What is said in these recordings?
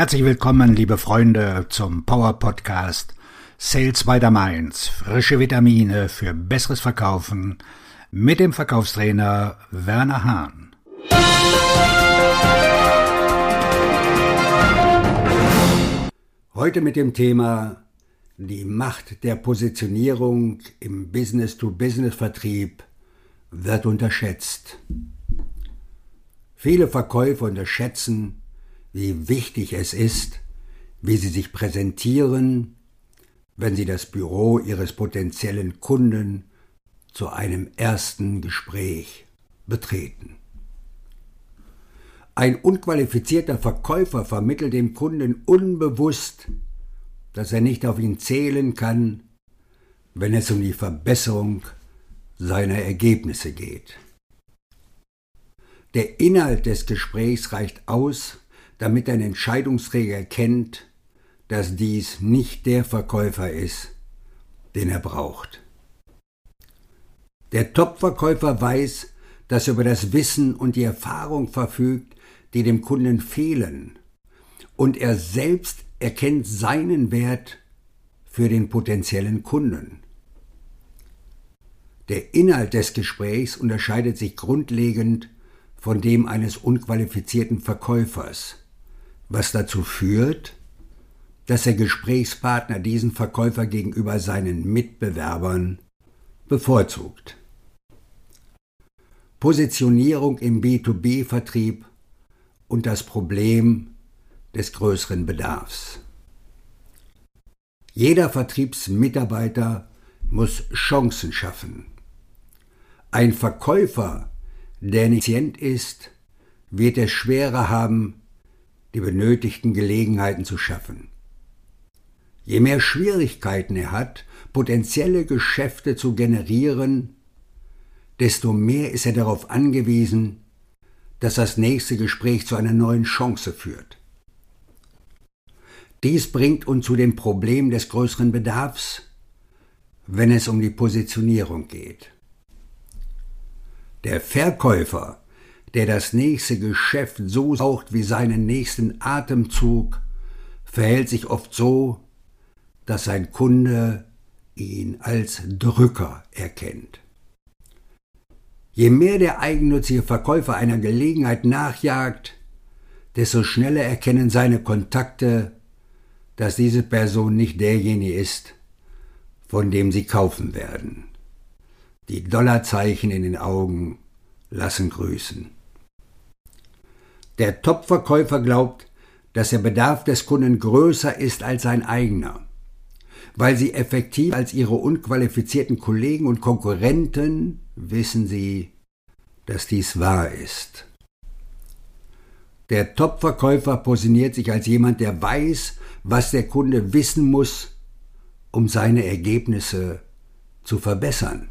Herzlich willkommen, liebe Freunde, zum Power Podcast Sales by the Mainz. Frische Vitamine für besseres Verkaufen mit dem Verkaufstrainer Werner Hahn. Heute mit dem Thema die Macht der Positionierung im Business-to-Business-Vertrieb wird unterschätzt. Viele Verkäufer unterschätzen, wie wichtig es ist, wie sie sich präsentieren, wenn sie das Büro ihres potenziellen Kunden zu einem ersten Gespräch betreten. Ein unqualifizierter Verkäufer vermittelt dem Kunden unbewusst, dass er nicht auf ihn zählen kann, wenn es um die Verbesserung seiner Ergebnisse geht. Der Inhalt des Gesprächs reicht aus, damit ein Entscheidungsträger erkennt, dass dies nicht der Verkäufer ist, den er braucht. Der Top-Verkäufer weiß, dass er über das Wissen und die Erfahrung verfügt, die dem Kunden fehlen, und er selbst erkennt seinen Wert für den potenziellen Kunden. Der Inhalt des Gesprächs unterscheidet sich grundlegend von dem eines unqualifizierten Verkäufers, was dazu führt, dass der Gesprächspartner diesen Verkäufer gegenüber seinen Mitbewerbern bevorzugt. Positionierung im B2B-Vertrieb und das Problem des größeren Bedarfs. Jeder Vertriebsmitarbeiter muss Chancen schaffen. Ein Verkäufer, der nicht ist, wird es schwerer haben, die benötigten Gelegenheiten zu schaffen. Je mehr Schwierigkeiten er hat, potenzielle Geschäfte zu generieren, desto mehr ist er darauf angewiesen, dass das nächste Gespräch zu einer neuen Chance führt. Dies bringt uns zu dem Problem des größeren Bedarfs, wenn es um die Positionierung geht. Der Verkäufer, der das nächste Geschäft so saucht wie seinen nächsten Atemzug, verhält sich oft so, dass sein Kunde ihn als Drücker erkennt. Je mehr der eigennützige Verkäufer einer Gelegenheit nachjagt, desto schneller erkennen seine Kontakte, dass diese Person nicht derjenige ist, von dem sie kaufen werden. Die Dollarzeichen in den Augen lassen grüßen. Der Topverkäufer glaubt, dass der Bedarf des Kunden größer ist als sein eigener, weil sie effektiv als ihre unqualifizierten Kollegen und Konkurrenten wissen sie, dass dies wahr ist. Der Topverkäufer positioniert sich als jemand, der weiß, was der Kunde wissen muss, um seine Ergebnisse zu verbessern.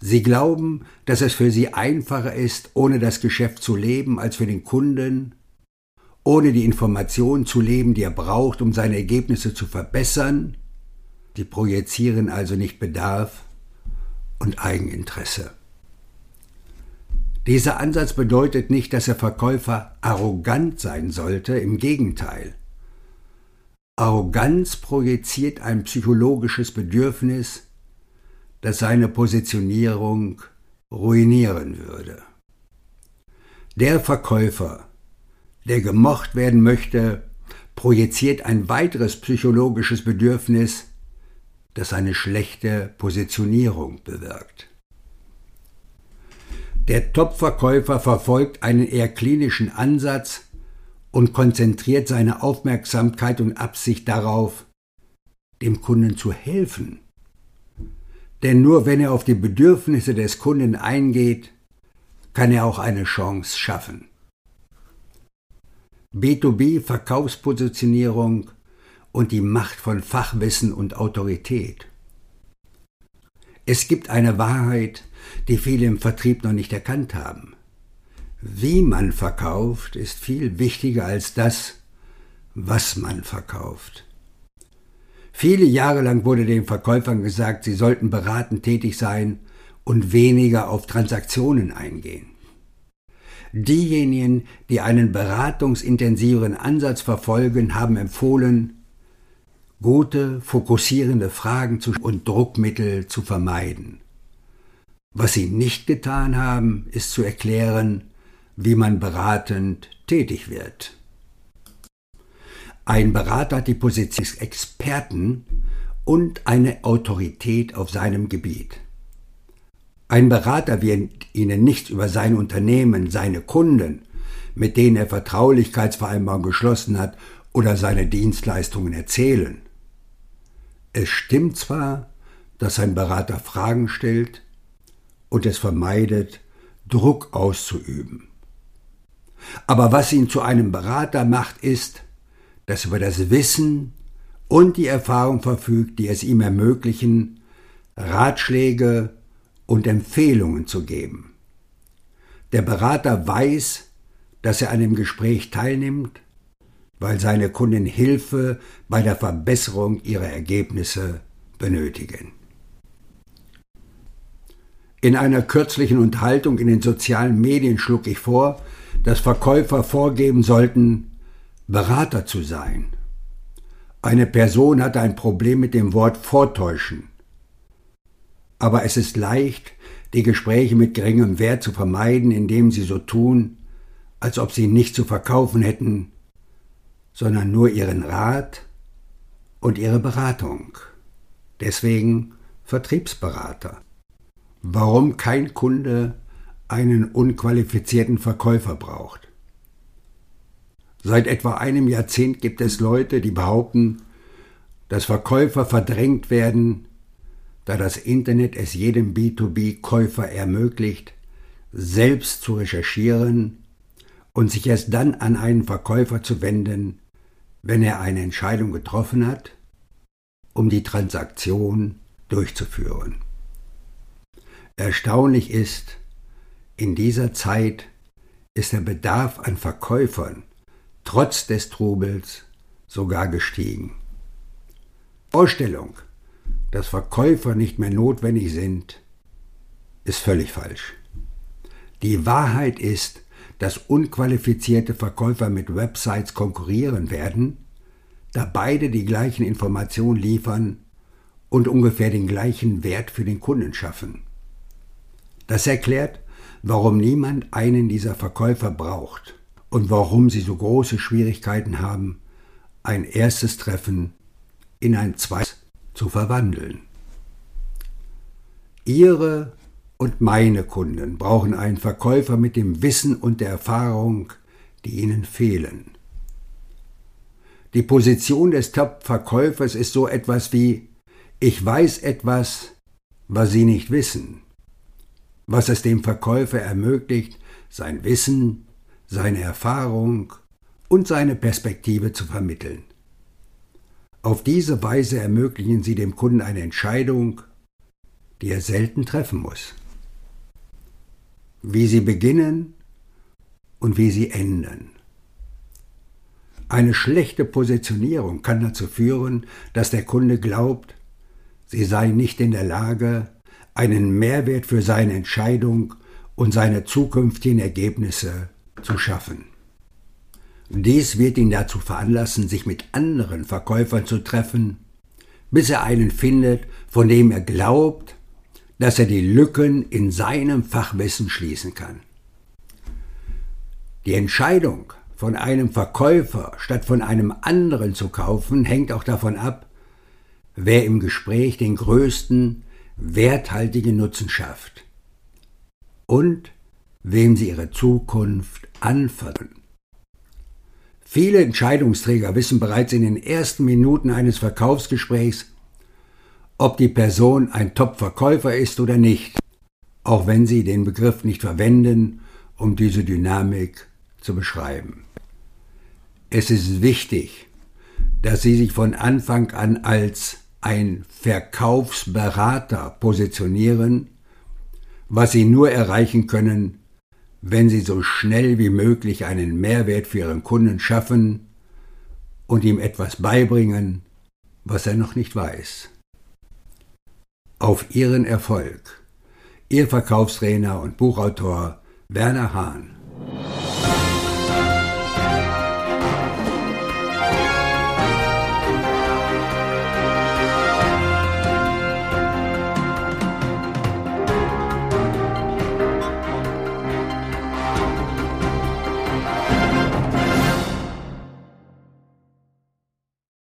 Sie glauben, dass es für sie einfacher ist, ohne das Geschäft zu leben, als für den Kunden, ohne die Informationen zu leben, die er braucht, um seine Ergebnisse zu verbessern. Sie projizieren also nicht Bedarf und Eigeninteresse. Dieser Ansatz bedeutet nicht, dass der Verkäufer arrogant sein sollte, im Gegenteil. Arroganz projiziert ein psychologisches Bedürfnis, das seine Positionierung ruinieren würde. Der Verkäufer, der gemocht werden möchte, projiziert ein weiteres psychologisches Bedürfnis, das eine schlechte Positionierung bewirkt. Der Top-Verkäufer verfolgt einen eher klinischen Ansatz und konzentriert seine Aufmerksamkeit und Absicht darauf, dem Kunden zu helfen denn nur wenn er auf die Bedürfnisse des Kunden eingeht, kann er auch eine Chance schaffen. B2B Verkaufspositionierung und die Macht von Fachwissen und Autorität. Es gibt eine Wahrheit, die viele im Vertrieb noch nicht erkannt haben. Wie man verkauft, ist viel wichtiger als das, was man verkauft. Viele Jahre lang wurde den Verkäufern gesagt, sie sollten beratend tätig sein und weniger auf Transaktionen eingehen. Diejenigen, die einen beratungsintensiveren Ansatz verfolgen, haben empfohlen, gute, fokussierende Fragen und Druckmittel zu vermeiden. Was sie nicht getan haben, ist zu erklären, wie man beratend tätig wird. Ein Berater hat die Position des Experten und eine Autorität auf seinem Gebiet. Ein Berater wird Ihnen nichts über sein Unternehmen, seine Kunden, mit denen er Vertraulichkeitsvereinbarungen geschlossen hat, oder seine Dienstleistungen erzählen. Es stimmt zwar, dass ein Berater Fragen stellt und es vermeidet, Druck auszuüben. Aber was ihn zu einem Berater macht, ist, dass über das Wissen und die Erfahrung verfügt, die es ihm ermöglichen, Ratschläge und Empfehlungen zu geben. Der Berater weiß, dass er an dem Gespräch teilnimmt, weil seine Kunden Hilfe bei der Verbesserung ihrer Ergebnisse benötigen. In einer kürzlichen Unterhaltung in den sozialen Medien schlug ich vor, dass Verkäufer vorgeben sollten, Berater zu sein. Eine Person hatte ein Problem mit dem Wort vortäuschen aber es ist leicht, die Gespräche mit geringem Wert zu vermeiden, indem sie so tun, als ob sie nicht zu verkaufen hätten, sondern nur ihren Rat und ihre Beratung. Deswegen Vertriebsberater. Warum kein Kunde einen unqualifizierten Verkäufer braucht. Seit etwa einem Jahrzehnt gibt es Leute, die behaupten, dass Verkäufer verdrängt werden, da das Internet es jedem B2B-Käufer ermöglicht, selbst zu recherchieren und sich erst dann an einen Verkäufer zu wenden, wenn er eine Entscheidung getroffen hat, um die Transaktion durchzuführen. Erstaunlich ist, in dieser Zeit ist der Bedarf an Verkäufern trotz des Trubels sogar gestiegen. Vorstellung, dass Verkäufer nicht mehr notwendig sind, ist völlig falsch. Die Wahrheit ist, dass unqualifizierte Verkäufer mit Websites konkurrieren werden, da beide die gleichen Informationen liefern und ungefähr den gleichen Wert für den Kunden schaffen. Das erklärt, warum niemand einen dieser Verkäufer braucht und warum sie so große Schwierigkeiten haben, ein erstes Treffen in ein zweites zu verwandeln. Ihre und meine Kunden brauchen einen Verkäufer mit dem Wissen und der Erfahrung, die ihnen fehlen. Die Position des Top-Verkäufers ist so etwas wie ich weiß etwas, was Sie nicht wissen, was es dem Verkäufer ermöglicht, sein Wissen, seine Erfahrung und seine Perspektive zu vermitteln. Auf diese Weise ermöglichen Sie dem Kunden eine Entscheidung, die er selten treffen muss. Wie Sie beginnen und wie Sie enden. Eine schlechte Positionierung kann dazu führen, dass der Kunde glaubt, Sie seien nicht in der Lage, einen Mehrwert für seine Entscheidung und seine zukünftigen Ergebnisse zu schaffen. Dies wird ihn dazu veranlassen, sich mit anderen Verkäufern zu treffen, bis er einen findet, von dem er glaubt, dass er die Lücken in seinem Fachwissen schließen kann. Die Entscheidung, von einem Verkäufer statt von einem anderen zu kaufen, hängt auch davon ab, wer im Gespräch den größten, werthaltigen Nutzen schafft und wem sie ihre Zukunft anvertrauen. Viele Entscheidungsträger wissen bereits in den ersten Minuten eines Verkaufsgesprächs, ob die Person ein Top-Verkäufer ist oder nicht, auch wenn sie den Begriff nicht verwenden, um diese Dynamik zu beschreiben. Es ist wichtig, dass Sie sich von Anfang an als ein Verkaufsberater positionieren, was Sie nur erreichen können, wenn Sie so schnell wie möglich einen Mehrwert für Ihren Kunden schaffen und ihm etwas beibringen, was er noch nicht weiß. Auf Ihren Erfolg. Ihr Verkaufstrainer und Buchautor Werner Hahn.